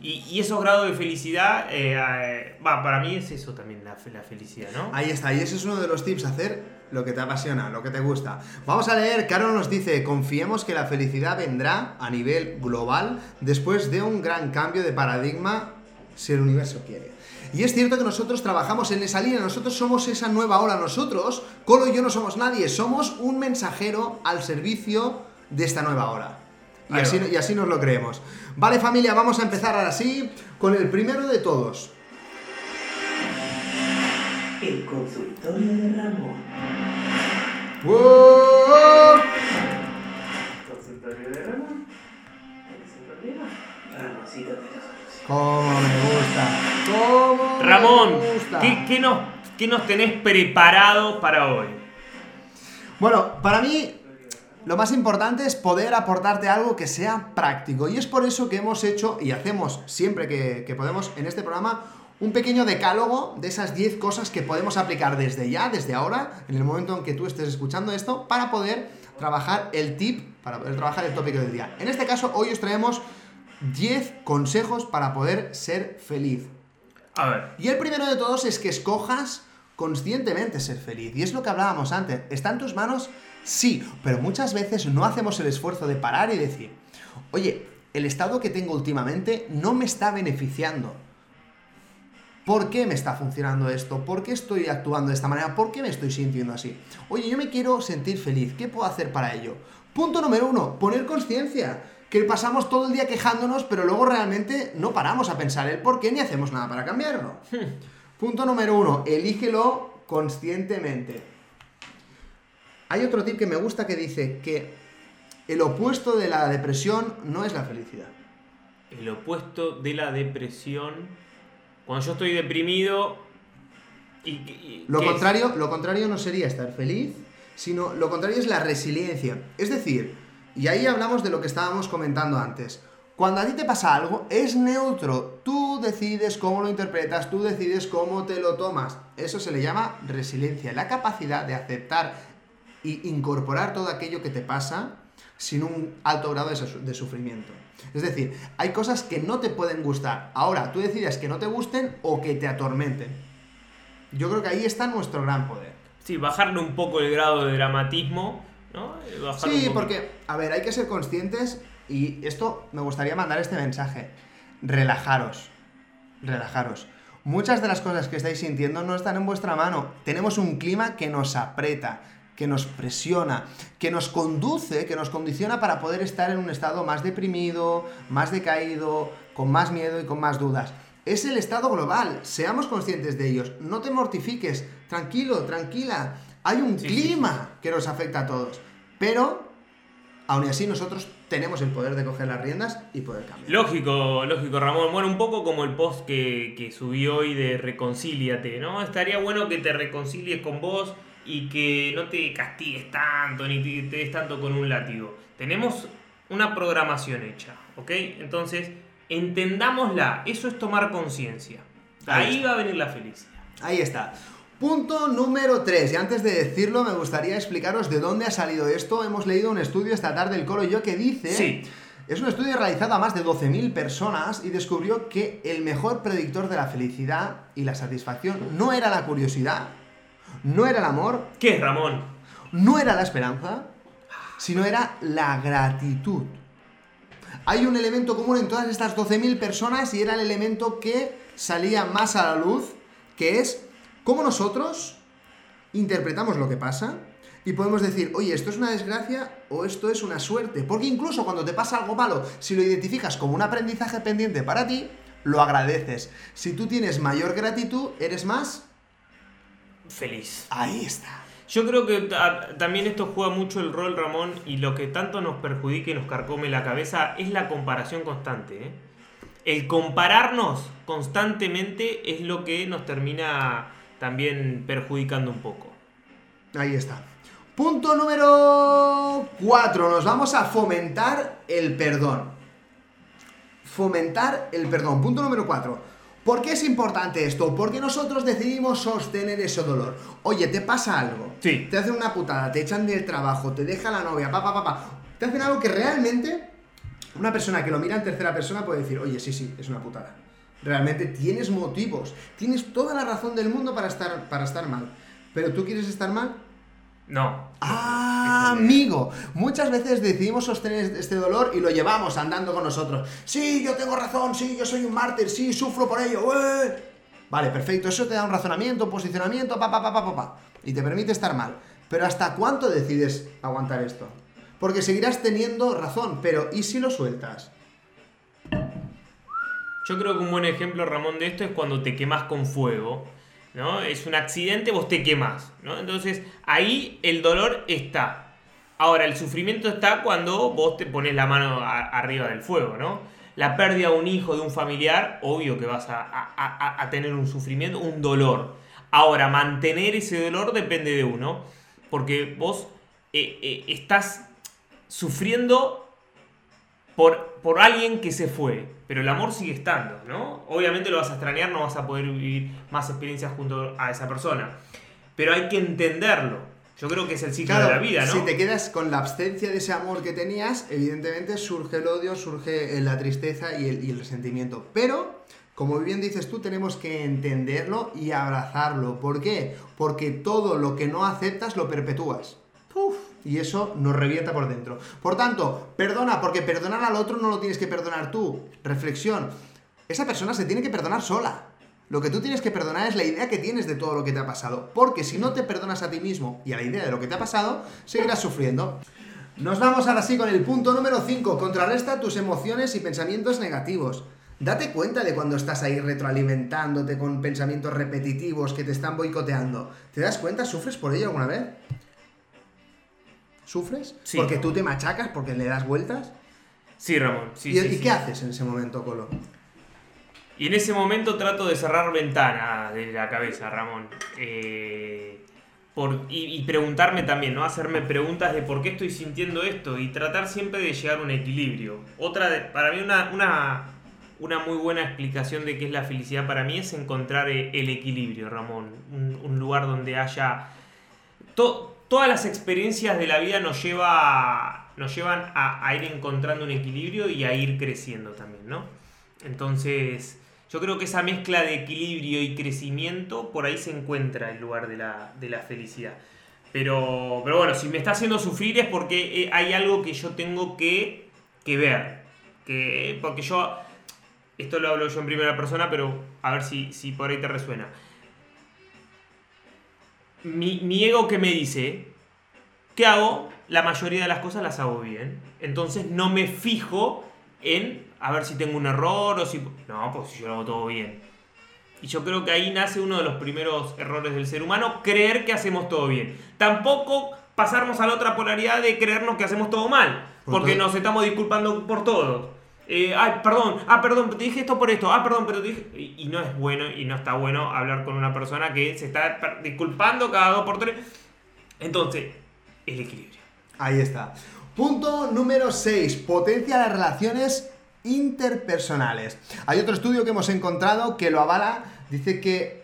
Y, y esos grados de felicidad, eh, eh, va, para mí es eso también la, la felicidad, ¿no? Ahí está, y ese es uno de los tips, hacer lo que te apasiona, lo que te gusta. Vamos a leer, Caro nos dice, confiemos que la felicidad vendrá a nivel global después de un gran cambio de paradigma si el universo quiere. Y es cierto que nosotros trabajamos en esa línea, nosotros somos esa nueva ola, nosotros, Colo y yo no somos nadie, somos un mensajero al servicio de esta nueva ola. Y así, y así nos lo creemos. Vale familia, vamos a empezar ahora sí con el primero de todos. El consultorio de Ramón. ¡Wow! ¿Consultorio de Ramón? ¿El consultorio? Ramoncito de. ¡Cómo me gusta! ¿Cómo Ramón, me gusta! ¿qué, qué nos, qué nos tenés preparado para hoy? Bueno, para mí lo más importante es poder aportarte algo que sea práctico. Y es por eso que hemos hecho y hacemos siempre que, que podemos en este programa un pequeño decálogo de esas 10 cosas que podemos aplicar desde ya, desde ahora, en el momento en que tú estés escuchando esto, para poder trabajar el tip, para poder trabajar el tópico del día. En este caso, hoy os traemos 10 consejos para poder ser feliz. A ver, Y el primero de todos es que escojas conscientemente ser feliz. Y es lo que hablábamos antes. ¿Está en tus manos? Sí, pero muchas veces no hacemos el esfuerzo de parar y decir, oye, el estado que tengo últimamente no me está beneficiando. ¿Por qué me está funcionando esto? ¿Por qué estoy actuando de esta manera? ¿Por qué me estoy sintiendo así? Oye, yo me quiero sentir feliz. ¿Qué puedo hacer para ello? Punto número uno, poner conciencia. Que pasamos todo el día quejándonos, pero luego realmente no paramos a pensar el por qué ni hacemos nada para cambiarlo. Punto número uno, elígelo conscientemente. Hay otro tip que me gusta que dice que el opuesto de la depresión no es la felicidad. el opuesto de la depresión. Cuando yo estoy deprimido. Y, y- Lo contrario, lo contrario no sería estar feliz, sino lo contrario es la resiliencia. Es decir, y ahí hablamos de lo que estábamos comentando antes. Cuando a ti te pasa algo, es neutro. Tú decides cómo lo interpretas, tú decides cómo te lo tomas. Eso se le llama resiliencia, la capacidad de aceptar y incorporar todo aquello que te pasa sin un alto grado de sufrimiento. Es decir, hay cosas que no te pueden gustar. Ahora, tú decides que no te gusten o que te atormenten. Yo creo que ahí está nuestro gran poder. Sí, bajarle un poco el grado de dramatismo, ¿no? Eh, bajarle Sí, porque, a ver, hay que ser conscientes y esto me gustaría mandar este mensaje. Relajaros, relajaros. Muchas de las cosas que estáis sintiendo no están en vuestra mano. Tenemos un clima que nos aprieta, que nos presiona, que nos conduce, que nos condiciona para poder estar en un estado más deprimido, más decaído, con más miedo y con más dudas. Es el estado global, seamos conscientes de ellos, no te mortifiques, tranquilo, tranquila, hay un Sí, clima que nos afecta a todos, pero aún así nosotros tenemos el poder de coger las riendas y poder cambiar. Lógico, lógico, Ramón. Bueno, un poco como el post que, que subí hoy de reconcíliate, ¿no? Estaría bueno que te reconcilies con vos y que no te castigues tanto ni te, te des tanto con un látigo. Tenemos una programación hecha, ¿ok? Entonces, entendámosla. Eso es tomar conciencia. Ahí Ahí va a venir la felicidad. Ahí está. Punto número 3. Y antes de decirlo, me gustaría explicaros de dónde ha salido esto. Hemos leído un estudio esta tarde, el Colo y yo, que dice... Sí. Es un estudio realizado a más de 12.000 personas y descubrió que el mejor predictor de la felicidad y la satisfacción no era la curiosidad, no era el amor, ¿Qué Ramón? no era la esperanza, sino era la gratitud. Hay un elemento común en todas estas 12.000 personas y era el elemento que salía más a la luz, que es cómo nosotros interpretamos lo que pasa y podemos decir, oye, esto es una desgracia o esto es una suerte. Porque incluso cuando te pasa algo malo, si lo identificas como un aprendizaje pendiente para ti, lo agradeces. Si tú tienes mayor gratitud, eres más... Feliz. Ahí está. Yo creo que ta- también esto juega mucho el rol, Ramón, y lo que tanto nos perjudica y nos carcome la cabeza es la comparación constante. ¿eh? El compararnos constantemente es lo que nos termina también perjudicando un poco. Ahí está. Punto número 4. Nos vamos a fomentar el perdón. Fomentar el perdón. Punto número 4. ¿Por qué es importante esto? Porque nosotros decidimos sostener ese dolor. Oye, te pasa algo. Sí. Te hacen una putada, te echan del trabajo, te deja la novia, pa, pa, pa, pa. Te hacen algo que realmente una persona que lo mira en tercera persona puede decir, oye, sí, sí, es una putada. Realmente tienes motivos, tienes toda la razón del mundo para estar, para estar mal. Pero tú quieres estar mal, No. Ah, amigo. Muchas veces decidimos sostener este dolor y lo llevamos andando con nosotros. Sí, yo tengo razón, sí, yo soy un mártir, sí, sufro por ello. ¡eh! Vale, perfecto. Eso te da un razonamiento, un posicionamiento, pa, pa, pa, pa, pa, pa. Y te permite estar mal. Pero ¿hasta cuánto decides aguantar esto? Porque seguirás teniendo razón, pero ¿y si lo sueltas? Yo creo que un buen ejemplo, Ramón, de esto es cuando te quemas con fuego. ¿No? Es un accidente, vos te quemas. ¿no? Entonces, ahí el dolor está. Ahora, el sufrimiento está cuando vos te pones la mano arriba del fuego, ¿no? La pérdida de un hijo, de un familiar, obvio que vas a, a- a- a tener un sufrimiento, un dolor. Ahora, mantener ese dolor depende de uno, porque vos eh, eh, estás sufriendo por, por alguien que se fue, pero el amor sigue estando, ¿no? Obviamente lo vas a extrañar, no vas a poder vivir más experiencias junto a esa persona, pero hay que entenderlo. Yo creo que es el ciclo de la vida, ¿no? Si te quedas con la absencia de ese amor que tenías, evidentemente surge el odio, surge la tristeza y el, y el resentimiento. Pero, como bien dices tú, tenemos que entenderlo y abrazarlo. ¿Por qué? Porque todo lo que no aceptas lo perpetúas. Uf, y eso nos revienta por dentro. Por tanto, perdona, porque perdonar al otro no lo tienes que perdonar tú. Reflexión. Esa persona se tiene que perdonar sola. Lo que tú tienes que perdonar es la idea que tienes de todo lo que te ha pasado. Porque si no te perdonas a ti mismo y a la idea de lo que te ha pasado, seguirás sufriendo. Nos vamos ahora sí con el punto número 5. Contrarresta tus emociones y pensamientos negativos. Date cuenta de cuando estás ahí retroalimentándote con pensamientos repetitivos que te están boicoteando. ¿Te das cuenta? ¿Sufres por ello alguna vez? ¿Sufres? Sí. Porque tú te machacas, porque le das vueltas. Sí, Ramón. Sí, ¿Y, sí, y sí. qué haces en ese momento, Colo? Y en ese momento trato de cerrar ventana de la cabeza, Ramón. Eh, por, y, y preguntarme también, ¿no? Hacerme preguntas de por qué estoy sintiendo esto y tratar siempre de llegar a un equilibrio. Otra, de- para mí una, una, una muy buena explicación de qué es la felicidad para mí es encontrar eh, el equilibrio, Ramón. Un, un lugar donde haya... to- todas las experiencias de la vida nos, lleva, nos llevan a, ir encontrando un equilibrio y a ir creciendo también, ¿no? Entonces, yo creo que esa mezcla de equilibrio y crecimiento, por ahí se encuentra el lugar de la, de la felicidad. Pero, pero bueno, si me está haciendo sufrir es porque eh, hay algo que yo tengo que, que ver. Que, porque yo, esto lo hablo yo en primera persona, pero a ver si, si por ahí te resuena. Mi, mi ego que me dice, ¿qué hago? La mayoría de las cosas las hago bien. Entonces no me fijo en a ver si tengo un error o si... No, pues yo lo hago todo bien. Y yo creo que ahí nace uno de los primeros errores del ser humano, creer que hacemos todo bien. Tampoco pasarnos a la otra polaridad de creernos que hacemos todo mal, Por porque nos estamos disculpando por todo. Eh, ay, perdón, ah, perdón, te dije esto por esto, ah, perdón, pero te dije... Y, y no es bueno y no está bueno hablar con una persona que se está disculpando cada dos por tres. Entonces, el equilibrio. Ahí está. Punto número 6. Potencia las relaciones interpersonales. Hay otro estudio que hemos encontrado que lo avala. Dice que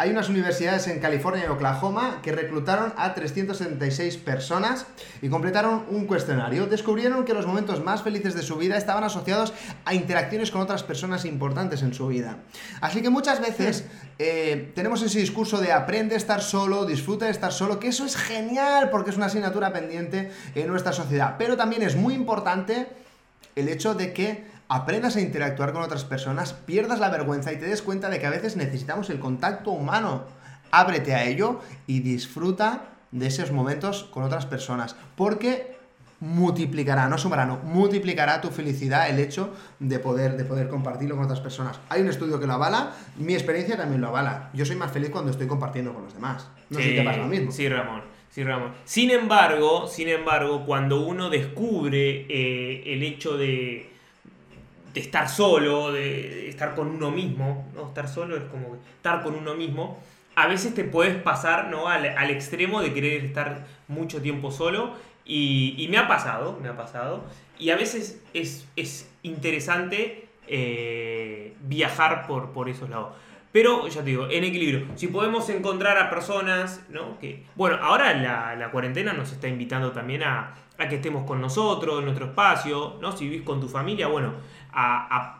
hay unas universidades en California y Oklahoma que reclutaron a 376 personas y completaron un cuestionario. Descubrieron que los momentos más felices de su vida estaban asociados a interacciones con otras personas importantes en su vida. Así que muchas veces eh, tenemos ese discurso de aprende a estar solo, disfruta de estar solo, que eso es genial porque es una asignatura pendiente en nuestra sociedad. Pero también es muy importante el hecho de que aprendas a interactuar con otras personas, pierdas la vergüenza y te des cuenta de que a veces necesitamos el contacto humano. Ábrete a ello y disfruta de esos momentos con otras personas, porque multiplicará, no sumará, no, multiplicará tu felicidad el hecho de poder, de poder compartirlo con otras personas. Hay un estudio que lo avala, mi experiencia también lo avala. Yo soy más feliz cuando estoy compartiendo con los demás. No sé si te pasa lo mismo. Sí, Ramón. Sí, Ramón. Sin embargo, sin embargo, cuando uno descubre eh, el hecho de, de estar solo, de, estar con uno mismo, ¿no? Estar solo es como estar con uno mismo. A veces te puedes pasar ¿no? al, al extremo de querer estar mucho tiempo solo. Y, y me ha pasado, me ha pasado. Y a veces es, es interesante eh, viajar por, por esos lados. Pero ya te digo, en equilibrio. Si podemos encontrar a personas, ¿no? Que, bueno, ahora la, la cuarentena nos está invitando también a, a que estemos con nosotros, en nuestro espacio, ¿no? Si vivís con tu familia, bueno, a, a-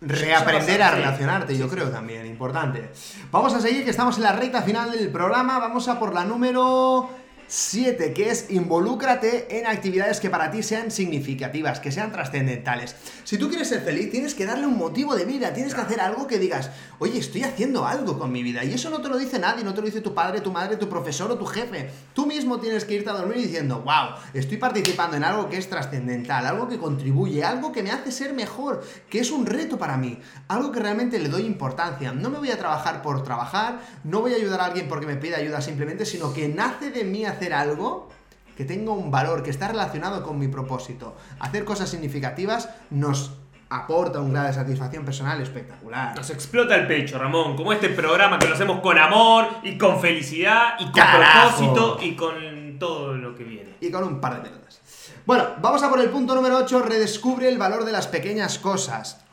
Reaprender a relacionarte, yo creo también, importante. Vamos a seguir, que estamos en la recta final del programa. Vamos a por la número 7, que es involúcrate en actividades que para ti sean significativas, que sean trascendentales. Si tú quieres ser feliz, tienes que darle un motivo de vida, tienes que hacer algo que digas, oye, estoy haciendo algo con mi vida. Y eso no te lo dice nadie, no te lo dice tu padre, tu madre, tu profesor o tu jefe. Tú mismo tienes que irte a dormir diciendo, wow, estoy participando en algo que es trascendental, algo que contribuye, algo que me hace ser mejor, que es un reto para mí, algo que realmente le doy importancia. No me voy a trabajar por trabajar, no voy a ayudar a alguien porque me pide ayuda simplemente, sino que nace de mí hacer algo que tenga un valor, que está relacionado con mi propósito. Hacer cosas significativas nos aporta un grado de satisfacción personal espectacular. nos explota el pecho, Ramón. Como este programa que lo hacemos con amor y con felicidad y con ¡Carajo! propósito y con todo lo que viene. y con un par de pelotas. Bueno, vamos a por el punto número 8, redescubre el valor de las pequeñas cosas.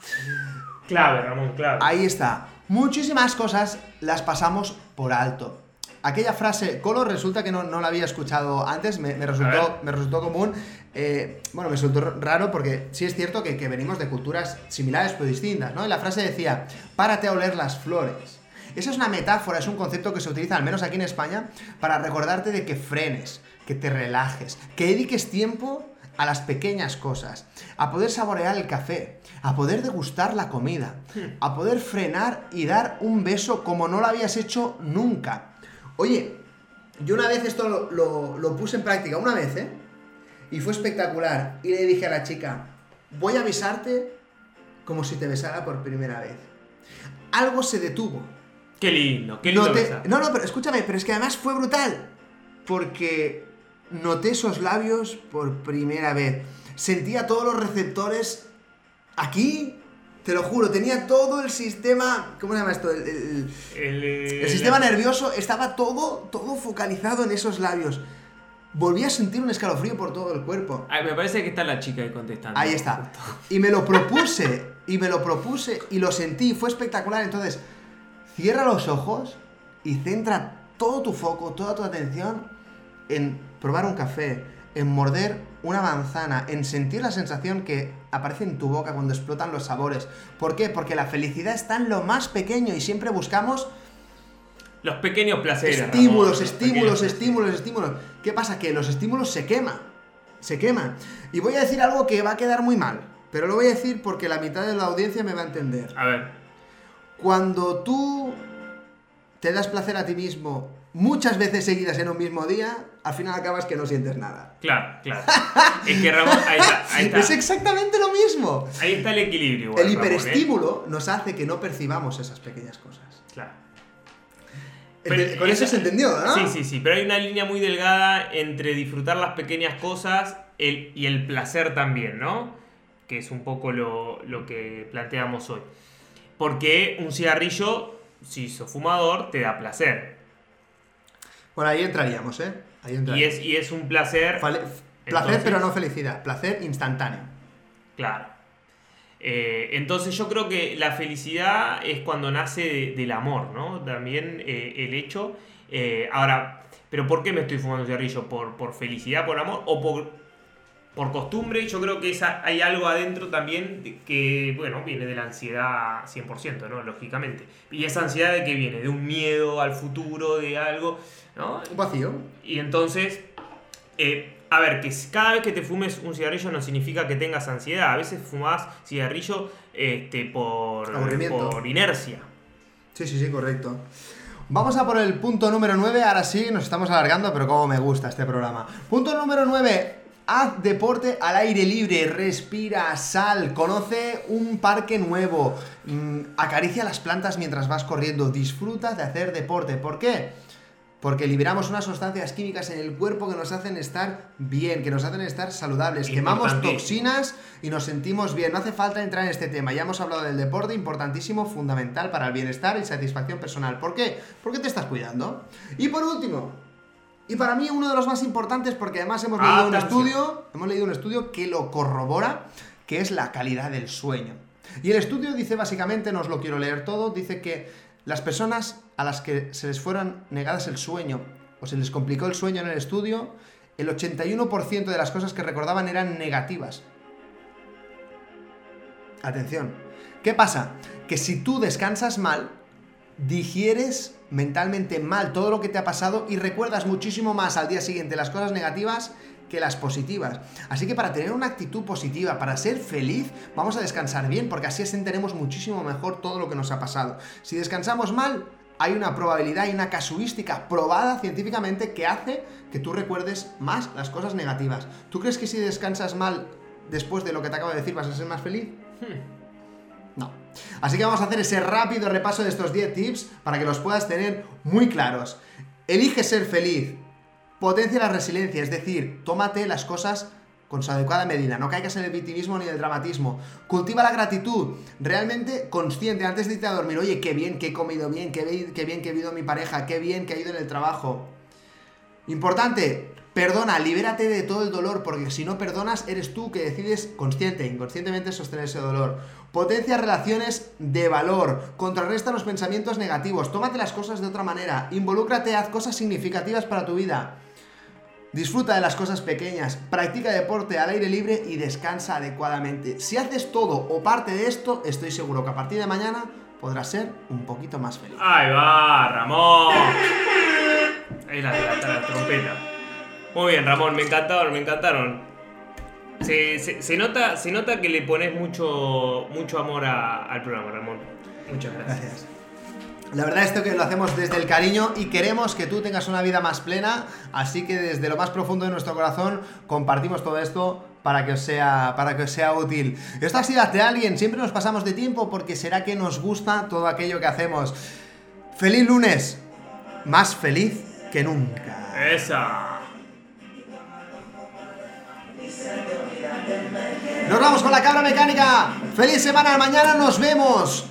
Clave, Ramón, clave. Ahí está. Muchísimas cosas las pasamos por alto. Aquella frase, Colo, resulta que no, no la había escuchado antes, me, resultó, me resultó común. Eh, bueno, me resultó raro porque sí es cierto que, que venimos de culturas similares pero distintas, ¿no? Y la frase decía, párate a oler las flores. Esa es una metáfora, es un concepto que se utiliza, al menos aquí en España, para recordarte de que frenes, que te relajes, que dediques tiempo a las pequeñas cosas, a poder saborear el café, a poder degustar la comida, a poder frenar y dar un beso como no lo habías hecho nunca. Oye, yo una vez esto lo, lo- lo puse en práctica, una vez, ¿eh? Y fue espectacular. Y le dije a la chica, voy a besarte como si te besara por primera vez. Algo se detuvo. Qué lindo, qué lindo Noté- no, no, pero escúchame, pero es que además fue brutal. Porque noté esos labios por primera vez. Sentía todos los receptores aquí. Te lo juro, tenía todo el sistema. ¿Cómo se llama esto? El, el- El, eh, el sistema nervioso estaba todo, todo focalizado en esos labios. Volví a sentir un escalofrío por todo el cuerpo. Ay, me parece que está la chica ahí contestando. Ahí está. Y me lo propuse, y me lo propuse, y lo sentí, fue espectacular. Entonces, cierra los ojos y centra todo tu foco, toda tu atención en probar un café, en morder una manzana, en sentir la sensación que aparece en tu boca cuando explotan los sabores. ¿Por qué? Porque la felicidad está en lo más pequeño y siempre buscamos Los pequeños placeres. estímulos, Ramón, estímulos, estímulos, estímulos. ¿Qué pasa? Que los estímulos se queman. Se queman. Y voy a decir algo que va a quedar muy mal. Pero lo voy a decir porque la mitad de la audiencia me va a entender. A ver. Cuando tú te das placer a ti mismo muchas veces seguidas en un mismo día, al final acabas que no sientes nada. Claro, claro. es que Ramón, ahí está, ahí está. Es exactamente lo mismo. Ahí está el equilibrio. igual, El Ramón, ¿eh? hiperestímulo nos hace que no percibamos esas pequeñas cosas. Claro. Pero Con eso se entendió, ¿no? Sí, sí, sí, pero hay una línea muy delgada entre disfrutar las pequeñas cosas el- y el placer también, ¿no? Que es un poco lo, lo que planteamos hoy. Porque un cigarrillo, si sos fumador, te da placer. Por ahí entraríamos, ¿eh? Ahí Y entraríamos. es, y es un placer... Fale- Placer, Entonces- pero no felicidad. Placer instantáneo. Claro. Eh, entonces yo creo que la felicidad es cuando nace de- del amor, ¿no? También eh, el hecho. eh, ahora, ¿pero por qué me estoy fumando un cigarrillo? ¿Por, por felicidad, por amor o por, por costumbre? Yo creo que esa, hay algo adentro también que, bueno, viene de la ansiedad 100%, ¿no? Lógicamente. Y esa ansiedad de que viene de un miedo al futuro, de algo, ¿no? Un vacío. Y entonces, eh, a ver, que cada vez que te fumes un cigarrillo no significa que tengas ansiedad. A veces fumas cigarrillo este, por, por inercia. Sí, sí, sí, correcto. Vamos a por el punto número 9. Ahora sí, nos estamos alargando, pero como me gusta este programa. Punto número 9. Haz deporte al aire libre, respira, sal, conoce un parque nuevo, mm, acaricia las plantas mientras vas corriendo, disfruta de hacer deporte. ¿Por qué? Porque liberamos unas sustancias químicas en el cuerpo que nos hacen estar bien, que nos hacen estar saludables. Quemamos toxinas y nos sentimos bien. No hace falta entrar en este tema. Ya hemos hablado del deporte, importantísimo, fundamental para el bienestar y satisfacción personal. ¿Por qué? Porque te estás cuidando. Y por último, y para mí uno de los más importantes, porque además hemos leído un estudio, hemos leído un estudio que lo corrobora, que es la calidad del sueño. Y el estudio dice básicamente, no os lo quiero leer todo, dice que las personas a las que se les fueron negadas el sueño o se les complicó el sueño en el estudio, el 81% de las cosas que recordaban eran negativas. Atención. ¿Qué pasa? Que si tú descansas mal, digieres mentalmente mal todo lo que te ha pasado y recuerdas muchísimo más al día siguiente las cosas negativas que las positivas. Así que para tener una actitud positiva, para ser feliz, vamos a descansar bien, porque así entenderemos muchísimo mejor todo lo que nos ha pasado. Si descansamos mal, hay una probabilidad y una casuística probada científicamente que hace que tú recuerdes más las cosas negativas. ¿Tú crees que si descansas mal después de lo que te acabo de decir vas a ser más feliz? No. Así que vamos a hacer ese rápido repaso de estos 10 tips para que los puedas tener muy claros. Elige ser feliz. Potencia la resiliencia, es decir, tómate las cosas con su adecuada medida, no caigas en el victimismo ni el dramatismo. Cultiva la gratitud, realmente consciente antes de irte a dormir. Oye, qué bien que he comido bien, qué bien, qué bien que he vivido mi pareja, qué bien que ha ido en el trabajo. Importante, perdona, libérate de todo el dolor, porque si no perdonas, eres tú que decides consciente, inconscientemente sostener ese dolor. Potencia relaciones de valor, contrarresta los pensamientos negativos, tómate las cosas de otra manera, involúcrate, haz cosas significativas para tu vida. Disfruta de las cosas pequeñas, practica deporte al aire libre y descansa adecuadamente. Si haces todo o parte de esto, estoy seguro que a partir de mañana podrás ser un poquito más feliz. Ahí va, Ramón. Ahí la, la, la trompeta. Muy bien, Ramón, me encantaron, me encantaron. Se, se- se nota, se nota que le pones mucho, mucho amor a- al programa, Ramón. Muchas gracias. Gracias. La verdad es que lo hacemos desde el cariño y queremos que tú tengas una vida más plena, así que desde lo más profundo de nuestro corazón compartimos todo esto para que os sea, para que os sea útil. Esto ha sido Hazte Alguien, siempre nos pasamos de tiempo porque será que nos gusta todo aquello que hacemos. ¡Feliz lunes! Más feliz que nunca. Esa. Nos vamos con la cabra mecánica. ¡Feliz semana! Mañana nos vemos.